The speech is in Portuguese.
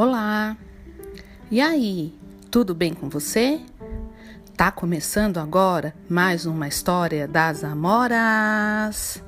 Olá! E aí, tudo bem com você? Tá começando agora mais uma história das Amoras!